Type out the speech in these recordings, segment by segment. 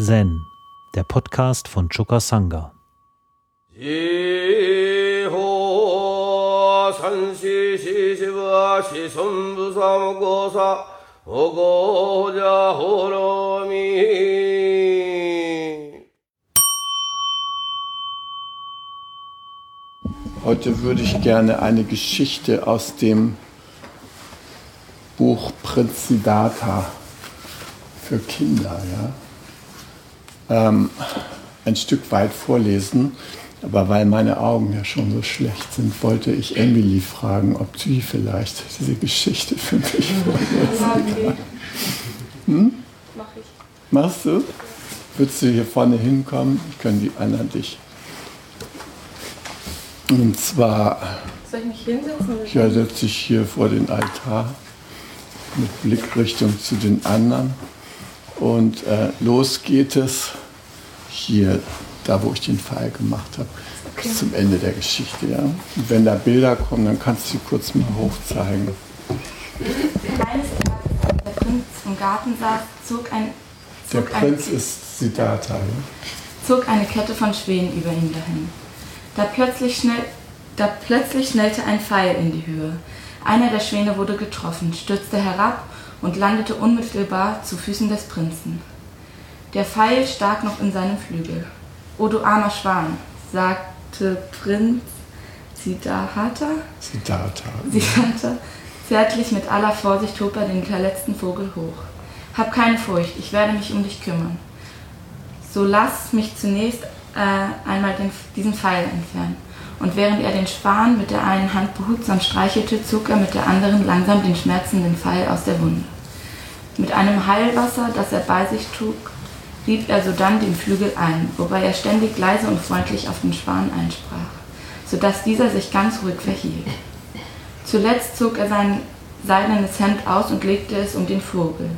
Zen, der Podcast von Choka Sangha. Heute würde ich gerne eine Geschichte aus dem Buch Prinz Siddhartha für Kinder ja, ähm, ein Stück weit vorlesen. Aber weil meine Augen ja schon so schlecht sind, wollte ich Emily fragen, ob sie vielleicht diese Geschichte für mich vorlesen kann. Hm? Mach ich. Machst du? Würdest du hier vorne hinkommen? Ich kann die anderen dich. Und zwar. Soll ich mich hinsetzen? Ja, setze ich hier vor den Altar mit Blickrichtung zu den anderen. Und äh, los geht es hier, da wo ich den Pfeil gemacht habe, okay. zum Ende der Geschichte. Ja? Und wenn da Bilder kommen, dann kannst du sie kurz mal hochzeigen. Eines Tages, als der Prinz im Garten saß, zog ein. Zog der Prinz ein, ist Siddhartha. Ja? Zog eine Kette von Schwänen über ihn dahin. Da plötzlich, schnell, da plötzlich schnellte ein Pfeil in die Höhe. Einer der Schwäne wurde getroffen, stürzte herab und landete unmittelbar zu Füßen des Prinzen. Der Pfeil stak noch in seinem Flügel. O du armer Schwan, sagte Prinz Siddhartha, Siddhartha, Siddhartha zärtlich mit aller Vorsicht hob er den verletzten Vogel hoch. Hab keine Furcht, ich werde mich um dich kümmern. So lass mich zunächst äh, einmal den, diesen Pfeil entfernen. Und während er den Schwan mit der einen Hand behutsam streichelte, zog er mit der anderen langsam den schmerzenden Pfeil aus der Wunde. Mit einem Heilwasser, das er bei sich trug, rieb er sodann den Flügel ein, wobei er ständig leise und freundlich auf den Schwan einsprach, sodass dieser sich ganz ruhig verhielt. Zuletzt zog er sein seidenes Hemd aus und legte es um den Vogel,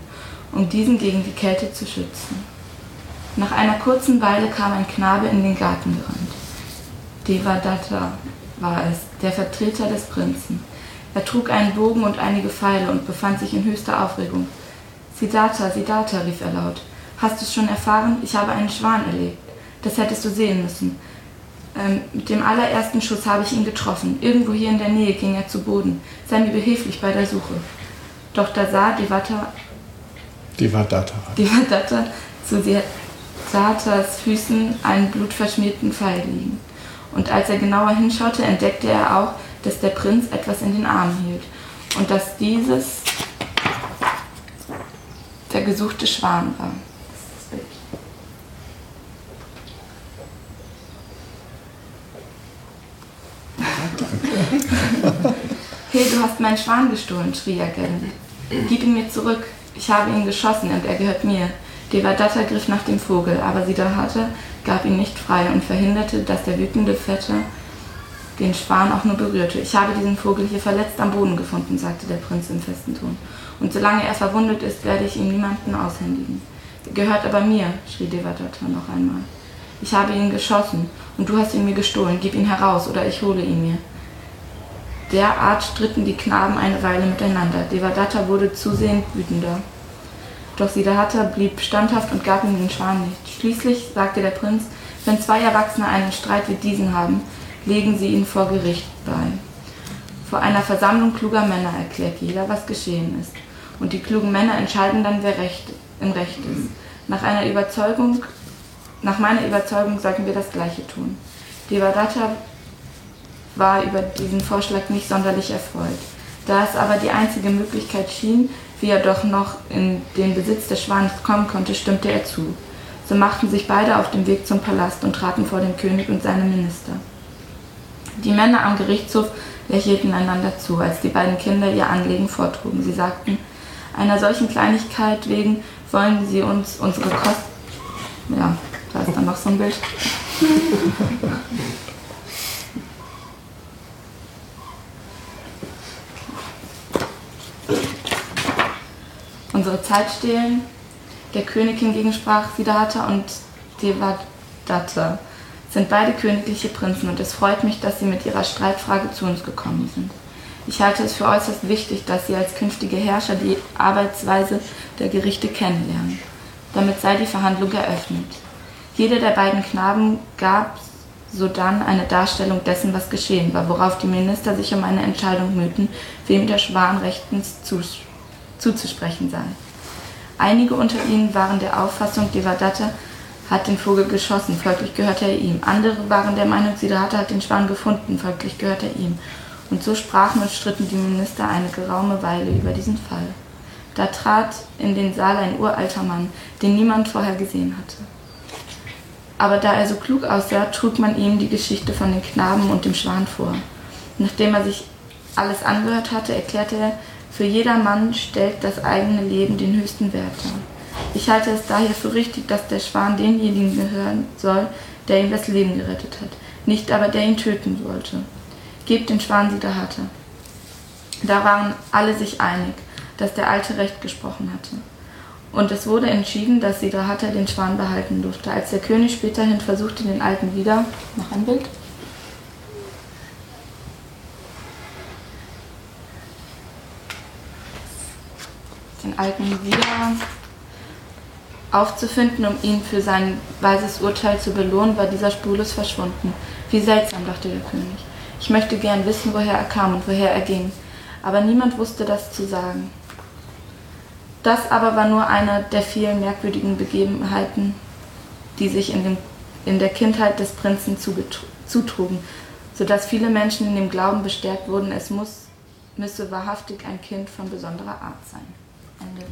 um diesen gegen die Kälte zu schützen. Nach einer kurzen Weile kam ein Knabe in den Garten gerannt. Devadatta war es, der Vertreter des Prinzen. Er trug einen Bogen und einige Pfeile und befand sich in höchster Aufregung. Siddhartha, Siddhartha, rief er laut. Hast du es schon erfahren? Ich habe einen Schwan erlegt. Das hättest du sehen müssen. Ähm, mit dem allerersten Schuss habe ich ihn getroffen. Irgendwo hier in der Nähe ging er zu Boden. Sei mir behilflich bei der Suche. Doch da sah Devata, Devadatta, Devadatta zu Siddharthas Füßen einen blutverschmierten Pfeil liegen. Und als er genauer hinschaute, entdeckte er auch, dass der Prinz etwas in den Armen hielt und dass dieses der gesuchte Schwan war. hey, du hast meinen Schwan gestohlen, schrie er gellend. Gib ihn mir zurück. Ich habe ihn geschossen und er gehört mir. Devadatta griff nach dem Vogel, aber Siddhartha gab ihn nicht frei und verhinderte, dass der wütende Vetter den Schwan auch nur berührte. Ich habe diesen Vogel hier verletzt am Boden gefunden, sagte der Prinz im festen Ton. Und solange er verwundet ist, werde ich ihm niemanden aushändigen. Gehört aber mir, schrie Devadatta noch einmal. Ich habe ihn geschossen und du hast ihn mir gestohlen. Gib ihn heraus oder ich hole ihn mir. Derart stritten die Knaben eine Weile miteinander. Devadatta wurde zusehends wütender. Doch Siddhartha blieb standhaft und gab ihm den Schwan nicht. Schließlich sagte der Prinz, wenn zwei Erwachsene einen Streit wie diesen haben, legen sie ihn vor Gericht bei. Vor einer Versammlung kluger Männer erklärt jeder, was geschehen ist. Und die klugen Männer entscheiden dann, wer recht, im Recht ist. Nach einer Überzeugung, nach meiner Überzeugung sollten wir das Gleiche tun. Devadatta war über diesen Vorschlag nicht sonderlich erfreut. Da es aber die einzige Möglichkeit schien, wie er doch noch in den Besitz des Schwans kommen konnte, stimmte er zu. So machten sich beide auf den Weg zum Palast und traten vor den König und seine Minister. Die Männer am Gerichtshof lächelten einander zu, als die beiden Kinder ihr Anliegen vortrugen. Sie sagten, einer solchen Kleinigkeit wegen wollen sie uns unsere Kosten. Ja, da ist dann noch so ein Bild. unsere Zeit stehlen. Der König hingegen sprach Siddhartha und Devadatta sind beide königliche Prinzen und es freut mich, dass sie mit ihrer Streitfrage zu uns gekommen sind. Ich halte es für äußerst wichtig, dass sie als künftige Herrscher die Arbeitsweise der Gerichte kennenlernen. damit sei die Verhandlung eröffnet. Jeder der beiden Knaben gab sodann eine Darstellung dessen, was geschehen war, worauf die Minister sich um eine Entscheidung mühten, wem der Schwan rechtens zuzusprechen sei. Einige unter ihnen waren der Auffassung, Devadatta hat den Vogel geschossen, folglich gehörte er ihm. Andere waren der Meinung, Siddhartha hat den Schwan gefunden, folglich gehörte er ihm. Und so sprachen und stritten die Minister eine geraume Weile über diesen Fall. Da trat in den Saal ein uralter Mann, den niemand vorher gesehen hatte. Aber da er so klug aussah, trug man ihm die Geschichte von den Knaben und dem Schwan vor. Nachdem er sich alles angehört hatte, erklärte er, für jeder Mann stellt das eigene Leben den höchsten Wert dar. Ich halte es daher für richtig, dass der Schwan denjenigen gehören soll, der ihm das Leben gerettet hat, nicht aber der ihn töten wollte. Gebt den Schwan Siddhartha. Da waren alle sich einig, dass der Alte recht gesprochen hatte. Und es wurde entschieden, dass Siddhartha den Schwan behalten durfte. Als der König späterhin versuchte, den Alten wieder, noch ein Bild, den Alten wieder aufzufinden, um ihn für sein weises Urteil zu belohnen, war dieser spurlos verschwunden. Wie seltsam, dachte der König. Ich möchte gern wissen, woher er kam und woher er ging. Aber niemand wusste das zu sagen. Das aber war nur eine der vielen merkwürdigen Begebenheiten, die sich in, dem, in der Kindheit des Prinzen zutrugen, sodass viele Menschen in dem Glauben bestärkt wurden, es muss, müsse wahrhaftig ein Kind von besonderer Art sein. Ende.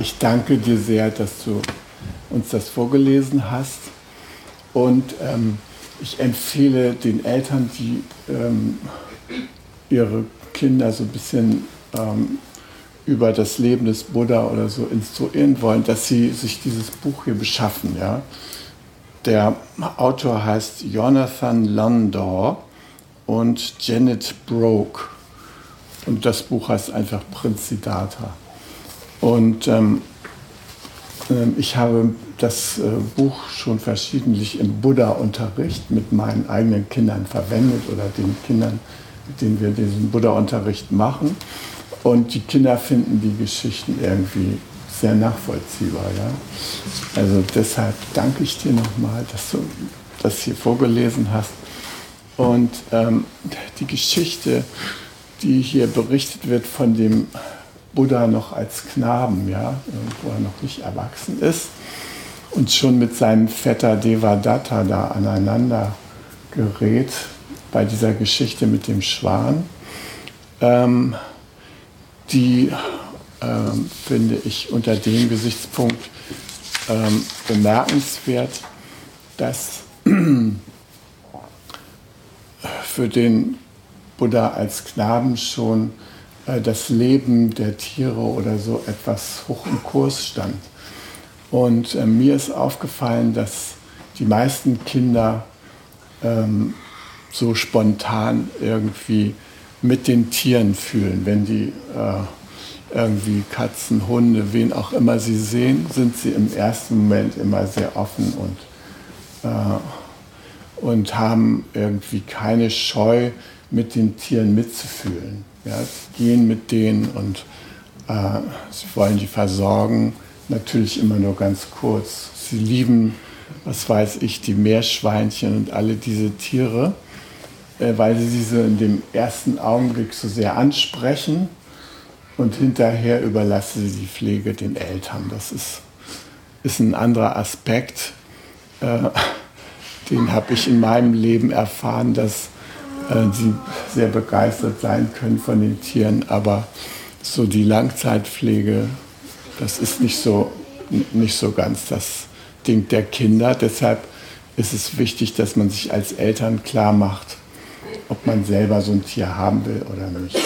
Ich danke dir sehr, dass du uns das vorgelesen hast. Und ähm, ich empfehle den Eltern, die ähm, ihre Kinder so ein bisschen ähm, über das Leben des Buddha oder so instruieren wollen, dass sie sich dieses Buch hier beschaffen. Ja? Der Autor heißt Jonathan Landor und Janet Broke. Und das Buch heißt einfach Prinz Siddhartha. Und ähm, ähm, ich habe das äh, Buch schon verschiedentlich im Buddha-Unterricht mit meinen eigenen Kindern verwendet oder den Kindern, mit denen wir diesen Buddha-Unterricht machen. Und die Kinder finden die Geschichten irgendwie sehr nachvollziehbar. Ja? Also deshalb danke ich dir nochmal, dass du das hier vorgelesen hast. Und ähm, die Geschichte, die hier berichtet wird von dem Buddha noch als Knaben, ja, wo er noch nicht erwachsen ist und schon mit seinem Vetter Devadatta da aneinander gerät bei dieser Geschichte mit dem Schwan. Ähm, die ähm, finde ich unter dem Gesichtspunkt ähm, bemerkenswert, dass für den Buddha als Knaben schon äh, das Leben der Tiere oder so etwas hoch im Kurs stand. Und äh, mir ist aufgefallen, dass die meisten Kinder ähm, so spontan irgendwie mit den Tieren fühlen. Wenn die äh, irgendwie Katzen, Hunde, wen auch immer sie sehen, sind sie im ersten Moment immer sehr offen und, äh, und haben irgendwie keine Scheu, mit den Tieren mitzufühlen. Ja, sie gehen mit denen und äh, sie wollen die versorgen, natürlich immer nur ganz kurz. Sie lieben, was weiß ich, die Meerschweinchen und alle diese Tiere, äh, weil sie so in dem ersten Augenblick so sehr ansprechen und hinterher überlassen sie die Pflege den Eltern. Das ist, ist ein anderer Aspekt, äh, den habe ich in meinem Leben erfahren, dass sie äh, sehr begeistert sein können von den Tieren, aber so die Langzeitpflege, das ist nicht so, nicht so ganz das Ding der Kinder. Deshalb ist es wichtig, dass man sich als Eltern klar macht, ob man selber so ein Tier haben will oder nicht.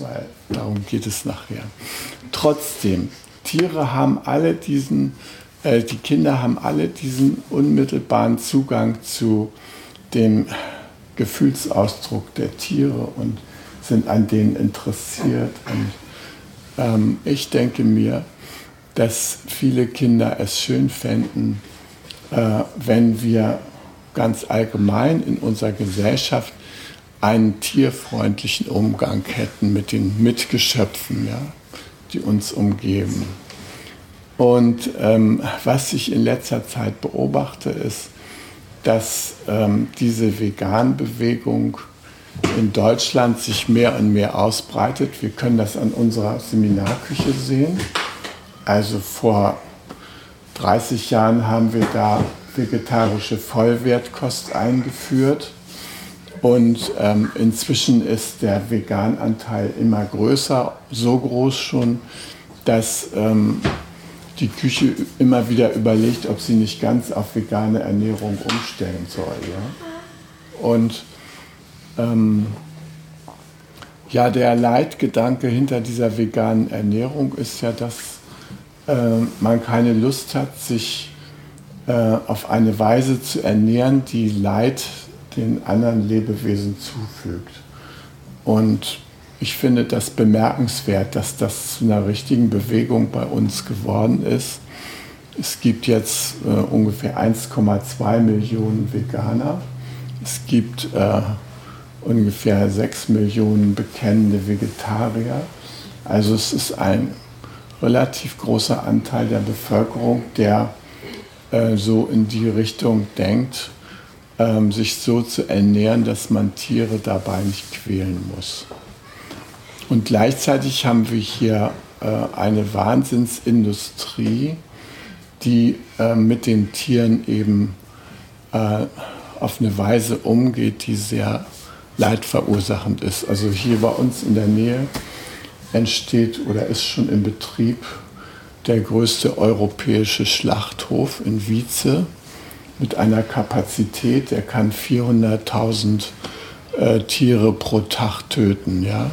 Weil darum geht es nachher. Trotzdem, Tiere haben alle diesen, äh, die Kinder haben alle diesen unmittelbaren Zugang zu dem Gefühlsausdruck der Tiere und sind an denen interessiert. Und ähm, ich denke mir, dass viele Kinder es schön fänden, äh, wenn wir ganz allgemein in unserer Gesellschaft einen tierfreundlichen Umgang hätten mit den Mitgeschöpfen. Ja? die uns umgeben. Und ähm, was ich in letzter Zeit beobachte, ist, dass ähm, diese Vegan-Bewegung in Deutschland sich mehr und mehr ausbreitet. Wir können das an unserer Seminarküche sehen. Also vor 30 Jahren haben wir da vegetarische Vollwertkost eingeführt. Und ähm, inzwischen ist der Vegananteil immer größer, so groß schon, dass ähm, die Küche immer wieder überlegt, ob sie nicht ganz auf vegane Ernährung umstellen soll. Ja? Und ähm, ja, der Leitgedanke hinter dieser veganen Ernährung ist ja, dass äh, man keine Lust hat, sich äh, auf eine Weise zu ernähren, die Leid den anderen Lebewesen zufügt. Und ich finde das bemerkenswert, dass das zu einer richtigen Bewegung bei uns geworden ist. Es gibt jetzt äh, ungefähr 1,2 Millionen Veganer. Es gibt äh, ungefähr 6 Millionen bekennende Vegetarier. Also es ist ein relativ großer Anteil der Bevölkerung, der äh, so in die Richtung denkt, ähm, sich so zu ernähren, dass man Tiere dabei nicht quälen muss. Und gleichzeitig haben wir hier äh, eine Wahnsinnsindustrie, die äh, mit den Tieren eben äh, auf eine Weise umgeht, die sehr leidverursachend ist. Also hier bei uns in der Nähe entsteht oder ist schon in Betrieb der größte europäische Schlachthof in Wietze mit einer Kapazität, der kann 400.000 äh, Tiere pro Tag töten. Ja?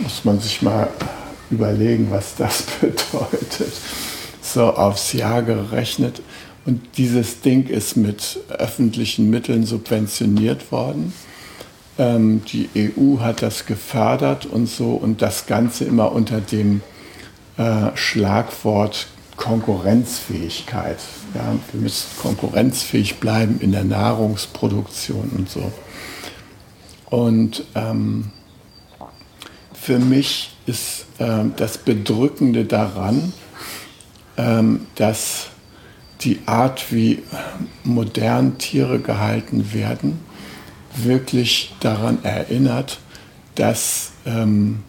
Muss man sich mal überlegen, was das bedeutet. So aufs Jahr gerechnet. Und dieses Ding ist mit öffentlichen Mitteln subventioniert worden. Ähm, die EU hat das gefördert und so und das Ganze immer unter dem äh, Schlagwort Konkurrenzfähigkeit. Ja, wir müssen konkurrenzfähig bleiben in der Nahrungsproduktion und so. Und ähm, für mich ist äh, das Bedrückende daran, ähm, dass die Art, wie modern Tiere gehalten werden, wirklich daran erinnert, dass ähm,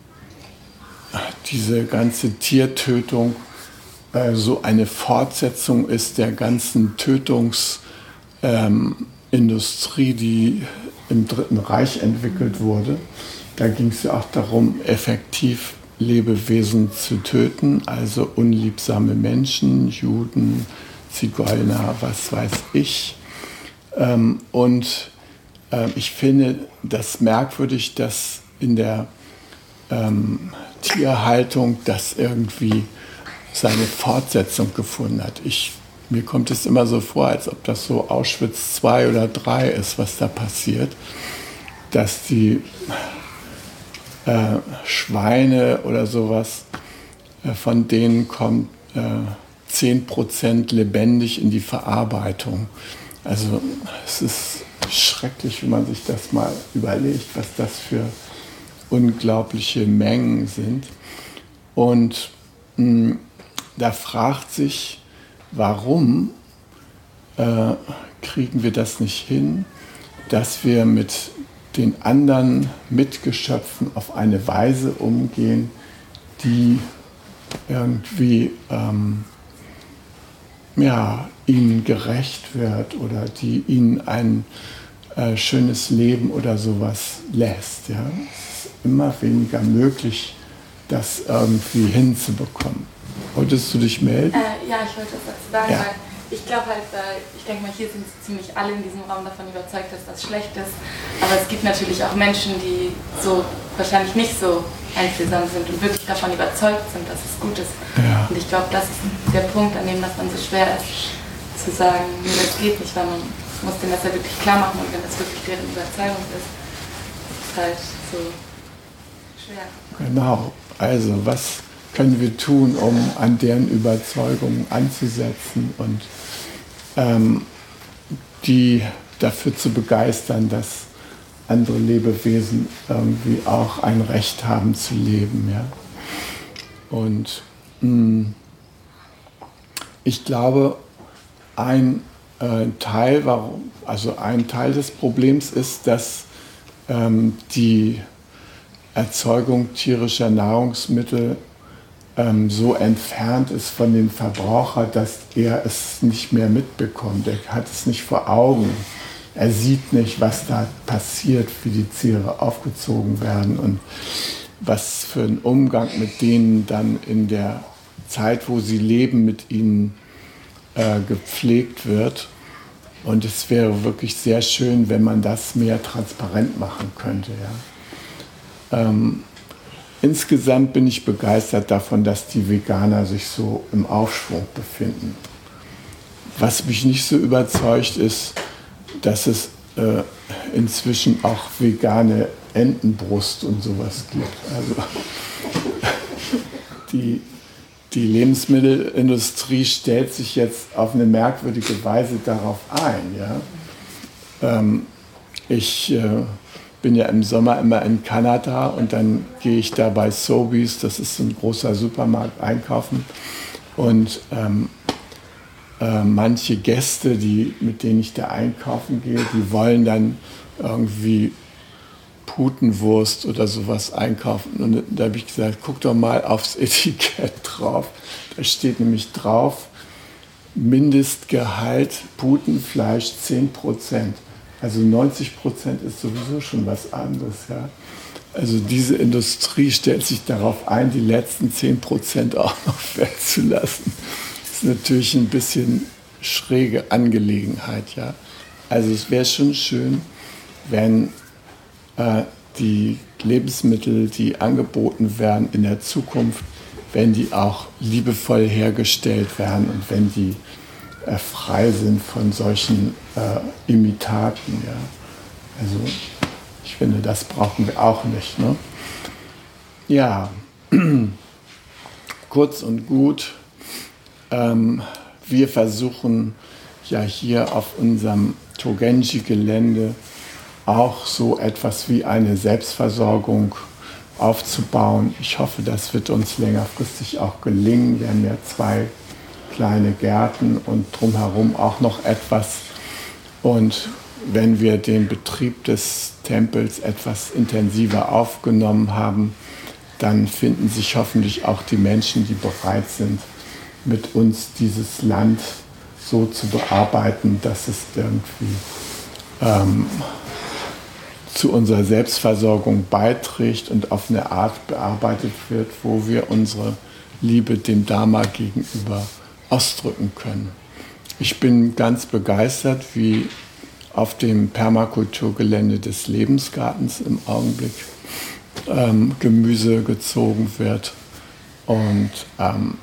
diese ganze Tiertötung äh, so eine Fortsetzung ist der ganzen Tötungsindustrie, ähm, die im Dritten Reich entwickelt wurde. Da ging es ja auch darum, effektiv Lebewesen zu töten, also unliebsame Menschen, Juden, Zigeuner, was weiß ich. Ähm, und äh, ich finde das merkwürdig, dass in der ähm, Tierhaltung das irgendwie seine Fortsetzung gefunden hat. Ich, mir kommt es immer so vor, als ob das so Auschwitz 2 oder 3 ist, was da passiert, dass die äh, Schweine oder sowas, äh, von denen kommt äh, 10% lebendig in die Verarbeitung. Also es ist schrecklich, wenn man sich das mal überlegt, was das für unglaubliche Mengen sind. Und mh, hm, da fragt sich, warum äh, kriegen wir das nicht hin, dass wir mit den anderen Mitgeschöpfen auf eine Weise umgehen, die irgendwie ähm, ja, ihnen gerecht wird oder die ihnen ein äh, schönes Leben oder sowas lässt. Ja? Es ist immer weniger möglich, das irgendwie hinzubekommen. Wolltest du dich melden? Äh, ja, ich wollte dazu sagen, ja. weil ich glaube halt, äh, ich denke mal, hier sind ziemlich alle in diesem Raum davon überzeugt, dass das schlecht ist. Aber es gibt natürlich auch Menschen, die so wahrscheinlich nicht so einfühlsam sind und wirklich davon überzeugt sind, dass es gut ist. Ja. Und ich glaube, das ist der Punkt, an dem das dann so schwer ist, zu sagen, nee, das geht nicht, weil man muss denen das ja wirklich klar machen und wenn das wirklich deren Überzeugung ist, ist es halt so schwer. Genau. Also was können wir tun, um an deren Überzeugungen anzusetzen und ähm, die dafür zu begeistern, dass andere Lebewesen irgendwie auch ein Recht haben zu leben. Ja? Und mh, hm, ich glaube, ein äh, Teil, warum, also ein Teil des Problems ist, dass ähm, die Erzeugung tierischer Nahrungsmittel ähm, so entfernt ist von dem Verbraucher, dass er es nicht mehr mitbekommt. Er hat es nicht vor Augen. Er sieht nicht, was da passiert, wie die Tiere aufgezogen werden und was für ein Umgang mit denen dann in der Zeit, wo sie leben, mit ihnen äh, gepflegt wird. Und es wäre wirklich sehr schön, wenn man das mehr transparent machen könnte. Ja. Ähm, insgesamt bin ich begeistert davon, dass die Veganer sich so im Aufschwung befinden. Was mich nicht so überzeugt ist, dass es äh, inzwischen auch vegane Entenbrust und sowas gibt. Also die, die Lebensmittelindustrie stellt sich jetzt auf eine merkwürdige Weise darauf ein. Ja? Ähm, ich äh, bin ja im Sommer immer in Kanada und dann gehe ich da bei Sobeys, das ist ein großer Supermarkt, einkaufen. Und ähm, äh, manche Gäste, die, mit denen ich da einkaufen gehe, die wollen dann irgendwie Putenwurst oder sowas einkaufen. Und da habe ich gesagt, guck doch mal aufs Etikett drauf. Da steht nämlich drauf, Mindestgehalt Putenfleisch 10 Also 90% ist sowieso schon was anderes. Ja? Also diese Industrie stellt sich darauf ein, die letzten 10% auch noch wegzulassen. Das ist natürlich ein bisschen schräge Angelegenheit. Ja? Also es wäre schon schön, wenn äh, die Lebensmittel, die angeboten werden in der Zukunft, wenn die auch liebevoll hergestellt werden und wenn die äh, frei sind von solchen äh, Imitaten. Ja. Also ich finde, das brauchen wir auch nicht. Ne? Ja, kurz und gut, ähm, wir versuchen ja hier auf unserem Togenji-Gelände auch so etwas wie eine Selbstversorgung aufzubauen. Ich hoffe, das wird uns längerfristig auch gelingen. Wir haben ja zwei kleine Gärten und drumherum auch noch etwas. Und wenn wir den Betrieb des Tempels etwas intensiver aufgenommen haben, dann finden sich hoffentlich auch die Menschen, die bereit sind, mit uns dieses Land so zu bearbeiten, dass es irgendwie ähm, zu unserer Selbstversorgung beiträgt und auf eine Art bearbeitet wird, wo wir unsere Liebe dem Dharma gegenüber ausdrücken können. Ich bin ganz begeistert, wie auf dem Permakulturgelände des Lebensgartens im Augenblick ähm, Gemüse gezogen wird. Und ähm,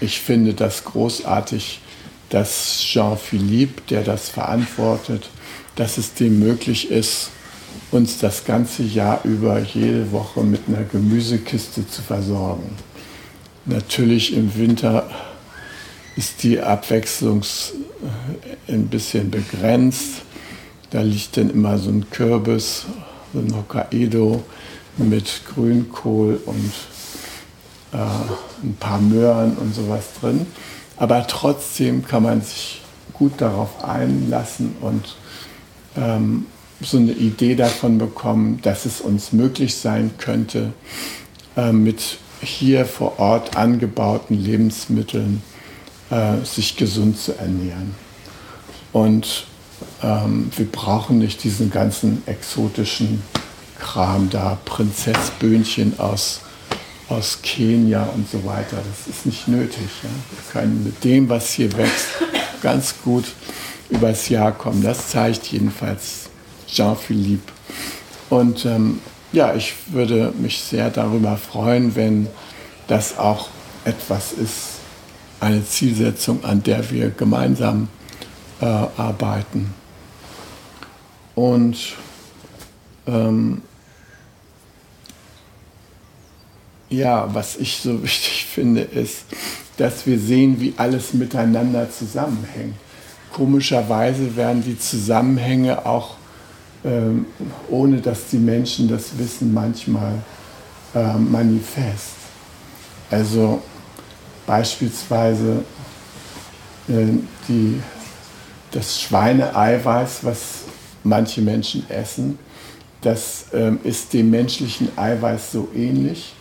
ich finde das großartig, dass Jean-Philippe, der das verantwortet, dass es dem möglich ist, uns das ganze Jahr über jede Woche mit einer Gemüsekiste zu versorgen. Natürlich im Winter ist die Abwechslung äh, ein bisschen begrenzt. Da liegt dann immer so ein Kürbis, so ein Hokkaido mit Grünkohl und äh, ein paar Möhren und sowas drin. Aber trotzdem kann man sich gut darauf einlassen und ähm, so eine Idee davon bekommen, dass es uns möglich sein könnte, äh, mit hier vor Ort angebauten Lebensmitteln äh, sich gesund zu ernähren. Und ähm, wir brauchen nicht diesen ganzen exotischen Kram da, Prinzessböhnchen aus, aus Kenia und so weiter. Das ist nicht nötig. Ja? Wir können mit dem, was hier wächst, ganz gut übers Jahr kommen. Das zeigt jedenfalls Jean-Philippe. Und ähm, ja, ich würde mich sehr darüber freuen, wenn das auch etwas ist, eine Zielsetzung, an der wir gemeinsam äh, arbeiten. Und ähm, ja, was ich so wichtig finde, ist, dass wir sehen, wie alles miteinander zusammenhängt. Komischerweise werden die Zusammenhänge auch ähm, ohne dass die Menschen das wissen, manchmal äh, manifest. Also beispielsweise äh, die, das Schweineeiweiß, was manche Menschen essen, das ähm, ist dem menschlichen Eiweiß so ähnlich,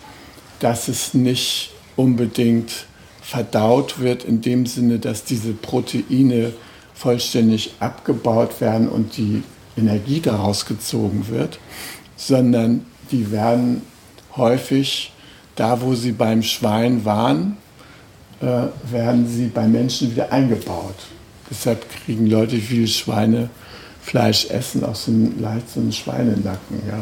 dass es nicht unbedingt verdaut wird in dem Sinne, dass diese Proteine vollständig abgebaut werden und die Energie daraus gezogen wird, sondern die werden häufig da, wo sie beim Schwein waren, äh, werden sie bei Menschen wieder eingebaut. Deshalb kriegen Leute, viel Schweinefleisch essen, auch so einen Schweinenacken. Ja.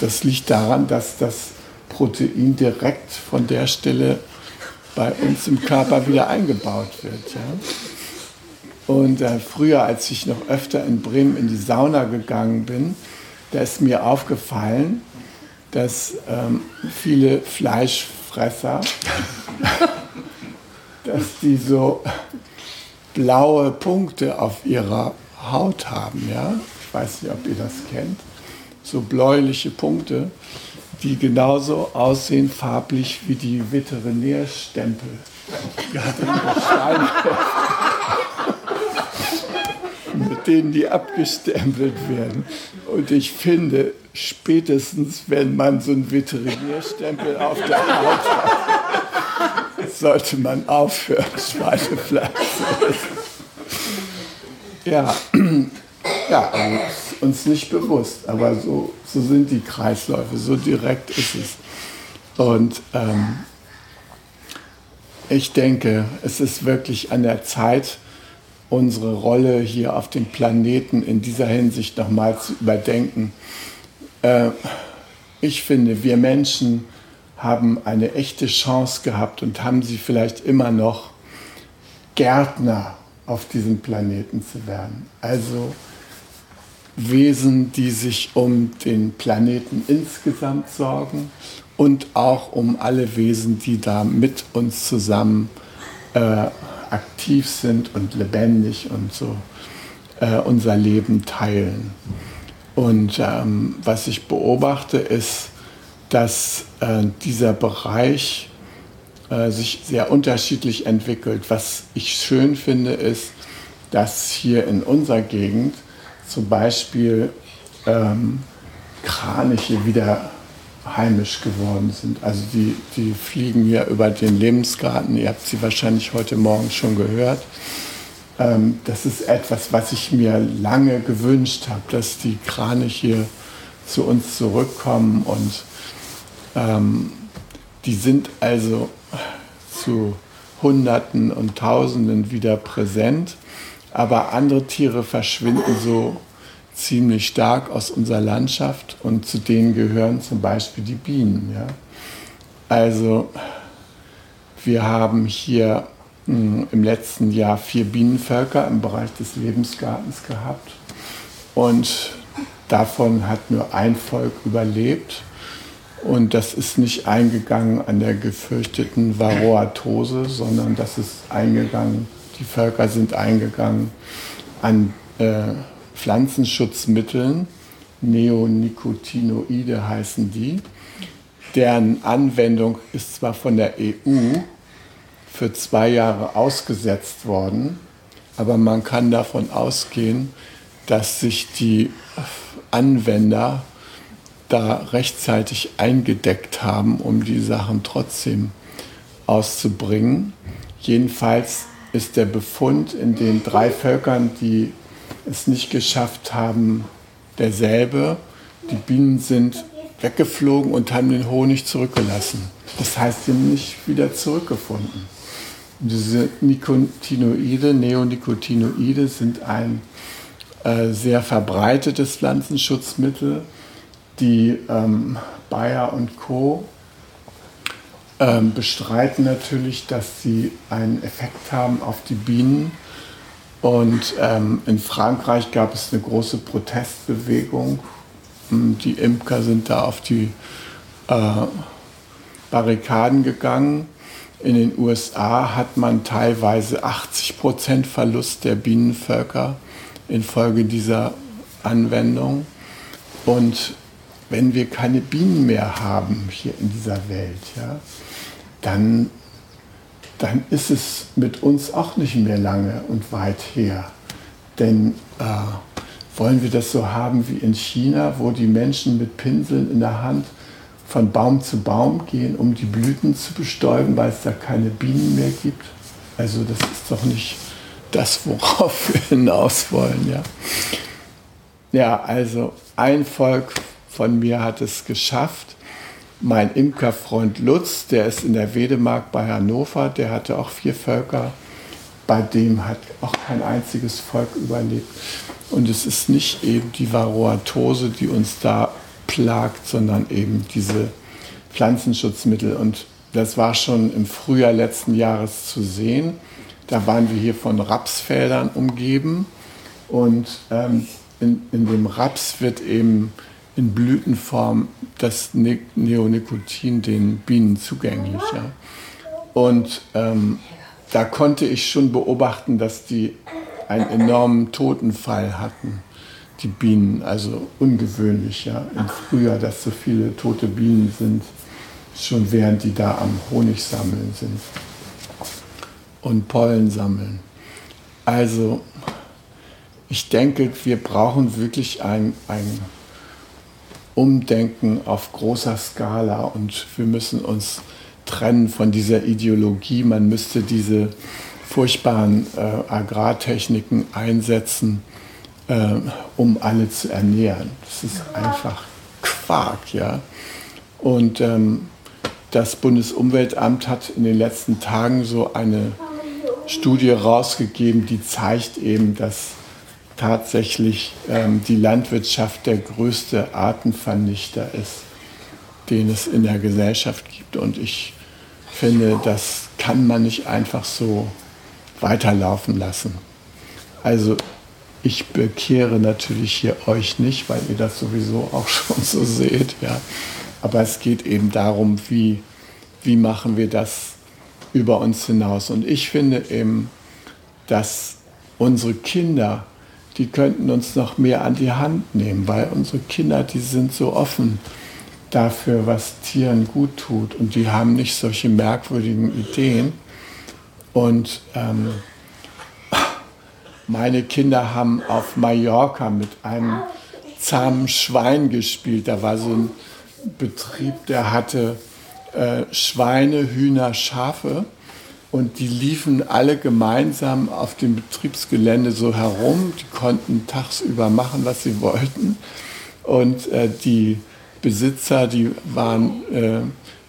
Das liegt daran, dass das Protein direkt von der Stelle bei uns im Körper wieder eingebaut wird. Ja. Und äh, früher, als ich noch öfter in Bremen in die Sauna gegangen bin, da ist mir aufgefallen, dass ähm, viele Fleischfresser, dass die so blaue Punkte auf ihrer Haut haben. Ja? Ich weiß nicht, ob ihr das kennt. So bläuliche Punkte, die genauso aussehen farblich wie die Veterinärstempel. mit denen die abgestempelt werden. Und ich finde, spätestens wenn man so einen Veterinärstempel auf der Haut hat, sollte man aufhören, Schweinefleisch zu essen. Ja, ja also uns nicht bewusst, aber so, so sind die Kreisläufe, so direkt ist es. Und ähm, ich denke, es ist wirklich an der Zeit, unsere Rolle hier auf dem Planeten in dieser Hinsicht nochmal zu überdenken. Äh, ich finde, wir Menschen haben eine echte Chance gehabt und haben sie vielleicht immer noch, Gärtner auf diesem Planeten zu werden. Also Wesen, die sich um den Planeten insgesamt sorgen und auch um alle Wesen, die da mit uns zusammen äh, aktiv sind und lebendig und so äh, unser Leben teilen. Und ähm, was ich beobachte, ist, dass äh, dieser Bereich äh, sich sehr unterschiedlich entwickelt. Was ich schön finde, ist, dass hier in unserer Gegend zum Beispiel ähm, Kraniche wieder heimisch geworden sind. Also die, die fliegen hier über den Lebensgarten. Ihr habt sie wahrscheinlich heute Morgen schon gehört. Ähm, das ist etwas, was ich mir lange gewünscht habe, dass die Kraniche zu uns zurückkommen und ähm, die sind also zu Hunderten und Tausenden wieder präsent, aber andere Tiere verschwinden so ziemlich stark aus unserer Landschaft und zu denen gehören zum Beispiel die Bienen. Ja? Also wir haben hier mh, hm, im letzten Jahr vier Bienenvölker im Bereich des Lebensgartens gehabt und davon hat nur ein Volk überlebt. Und das ist nicht eingegangen an der gefürchteten Varroatose, sondern das ist eingegangen, die Völker sind eingegangen an äh, Pflanzenschutzmitteln, Neonicotinoide heißen die. Deren Anwendung ist zwar von der EU für zwei Jahre ausgesetzt worden, aber man kann davon ausgehen, dass sich die Anwender da rechtzeitig eingedeckt haben, um die Sachen trotzdem auszubringen. Jedenfalls ist der Befund in den drei Völkern, die es nicht geschafft haben, derselbe. Die Bienen sind weggeflogen und haben den Honig zurückgelassen. Das heißt, sie haben nicht wieder zurückgefunden. diese Nicotinoide, Neonicotinoide sind ein äh, sehr verbreitetes Pflanzenschutzmittel, die ähm, Bayer und Co. Ähm, bestreiten natürlich, dass sie einen Effekt haben auf die Bienen und ähm, in Frankreich gab es eine große Protestbewegung. Hm, die Imker sind da auf die äh, Barrikaden gegangen. In den USA hat man teilweise 80 Prozent Verlust der Bienenvölker infolge dieser Anwendung. Und wenn wir keine Bienen mehr haben hier in dieser Welt, ja, dann, dann ist es mit uns auch nicht mehr lange und weit her. Denn äh, wollen wir das so haben wie in China, wo die Menschen mit Pinseln in der Hand von Baum zu Baum gehen, um die Blüten zu bestäuben, weil es da keine Bienen mehr gibt? Also das ist doch nicht das, worauf wir hinaus wollen. Ja, ja also ein Volk von mir hat es geschafft. Mein Imkerfreund Lutz, der ist in der Wedemark bei Hannover, der hatte auch vier Völker. Bei dem hat auch kein einziges Volk überlebt. Und es ist nicht eben die Varroatose, die uns da plagt, sondern eben diese Pflanzenschutzmittel. Und das war schon im Frühjahr letzten Jahres zu sehen. Da waren wir hier von Rapsfeldern umgeben. Und ähm, in, in dem Raps wird eben in Blütenform das ne Neonicotine den Bienen zugänglich. Ja. Und ähm, da konnte ich schon beobachten, dass die einen enormen Totenfall hatten, die Bienen. Also ungewöhnlich, ja, im Frühjahr, dass so viele tote Bienen sind, schon während die da am Honig sammeln sind und Pollen sammeln. Also, ich denke, wir brauchen wirklich ein, ein Umdenken auf großer Skala und wir müssen uns trennen von dieser Ideologie, man müsste diese furchtbaren äh, Agrartechniken einsetzen, äh, um alle zu ernähren. Das ist einfach Quark, ja. Und ähm, das Bundesumweltamt hat in den letzten Tagen so eine Studie rausgegeben, die zeigt eben, dass tatsächlich ähm, die Landwirtschaft der größte Artenvernichter ist, den es in der Gesellschaft gibt. Und ich finde, das kann man nicht einfach so weiterlaufen lassen. Also ich bekehre natürlich hier euch nicht, weil ihr das sowieso auch schon so seht. Ja. Aber es geht eben darum, wie, wie machen wir das über uns hinaus. Und ich finde eben, dass unsere Kinder, die könnten uns noch mehr an die Hand nehmen, weil unsere Kinder, die sind so offen dafür, was Tieren gut tut. Und die haben nicht solche merkwürdigen Ideen. Und ähm, meine Kinder haben auf Mallorca mit einem zahmen Schwein gespielt. Da war so ein Betrieb, der hatte äh, Schweine, Hühner, Schafe. Und die liefen alle gemeinsam auf dem Betriebsgelände so herum. Die konnten tagsüber machen, was sie wollten. Und äh, die Besitzer, die waren äh,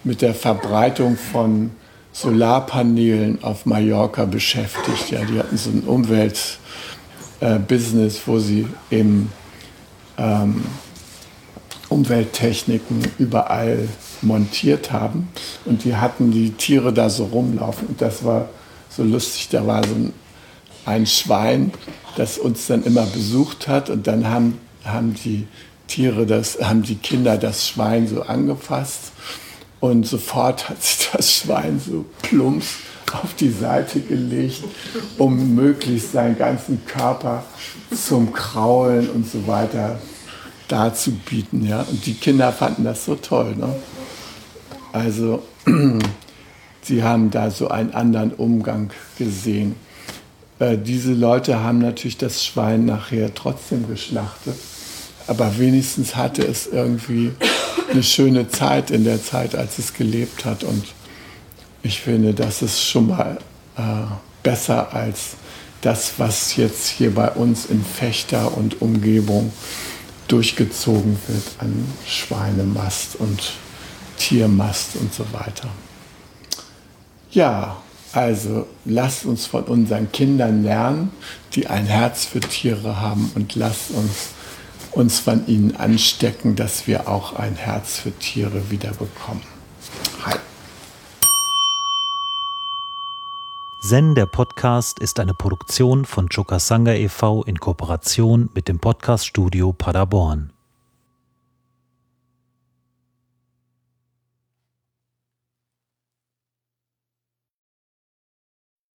mit der Verbreitung von Solarpanelen auf Mallorca beschäftigt. Ja, die hatten so ein Umweltbusiness, äh, wo sie eben ähm, Umwelttechniken überall montiert haben. Und die hatten die Tiere da so rumlaufen. Und das war so lustig. Da war so ein, ein Schwein, das uns dann immer besucht hat. Und dann haben, haben die Tiere, das, haben die Kinder das Schwein so angefasst und sofort hat sich das Schwein so plumps auf die Seite gelegt, um möglichst seinen ganzen Körper zum Kraulen und so weiter darzubieten. Ja? Und die Kinder fanden das so toll. Ne? Also sie haben da so einen anderen Umgang gesehen. Äh, diese Leute haben natürlich das Schwein nachher trotzdem geschlachtet, aber wenigstens hatte es irgendwie eine schöne Zeit in der Zeit, als es gelebt hat. Und ich finde, das ist schon mal äh, besser als das, was jetzt hier bei uns in Fechter und Umgebung durchgezogen wird an Schweinemast und Tiermast und so weiter. Ja, also lasst uns von unseren Kindern lernen, die ein Herz für Tiere haben und lasst uns uns von ihnen anstecken, dass wir auch ein Herz für Tiere wiederbekommen. Hi. Zen, der Podcast, ist eine Produktion von Chokasanga e.V. in Kooperation mit dem Podcaststudio Paderborn.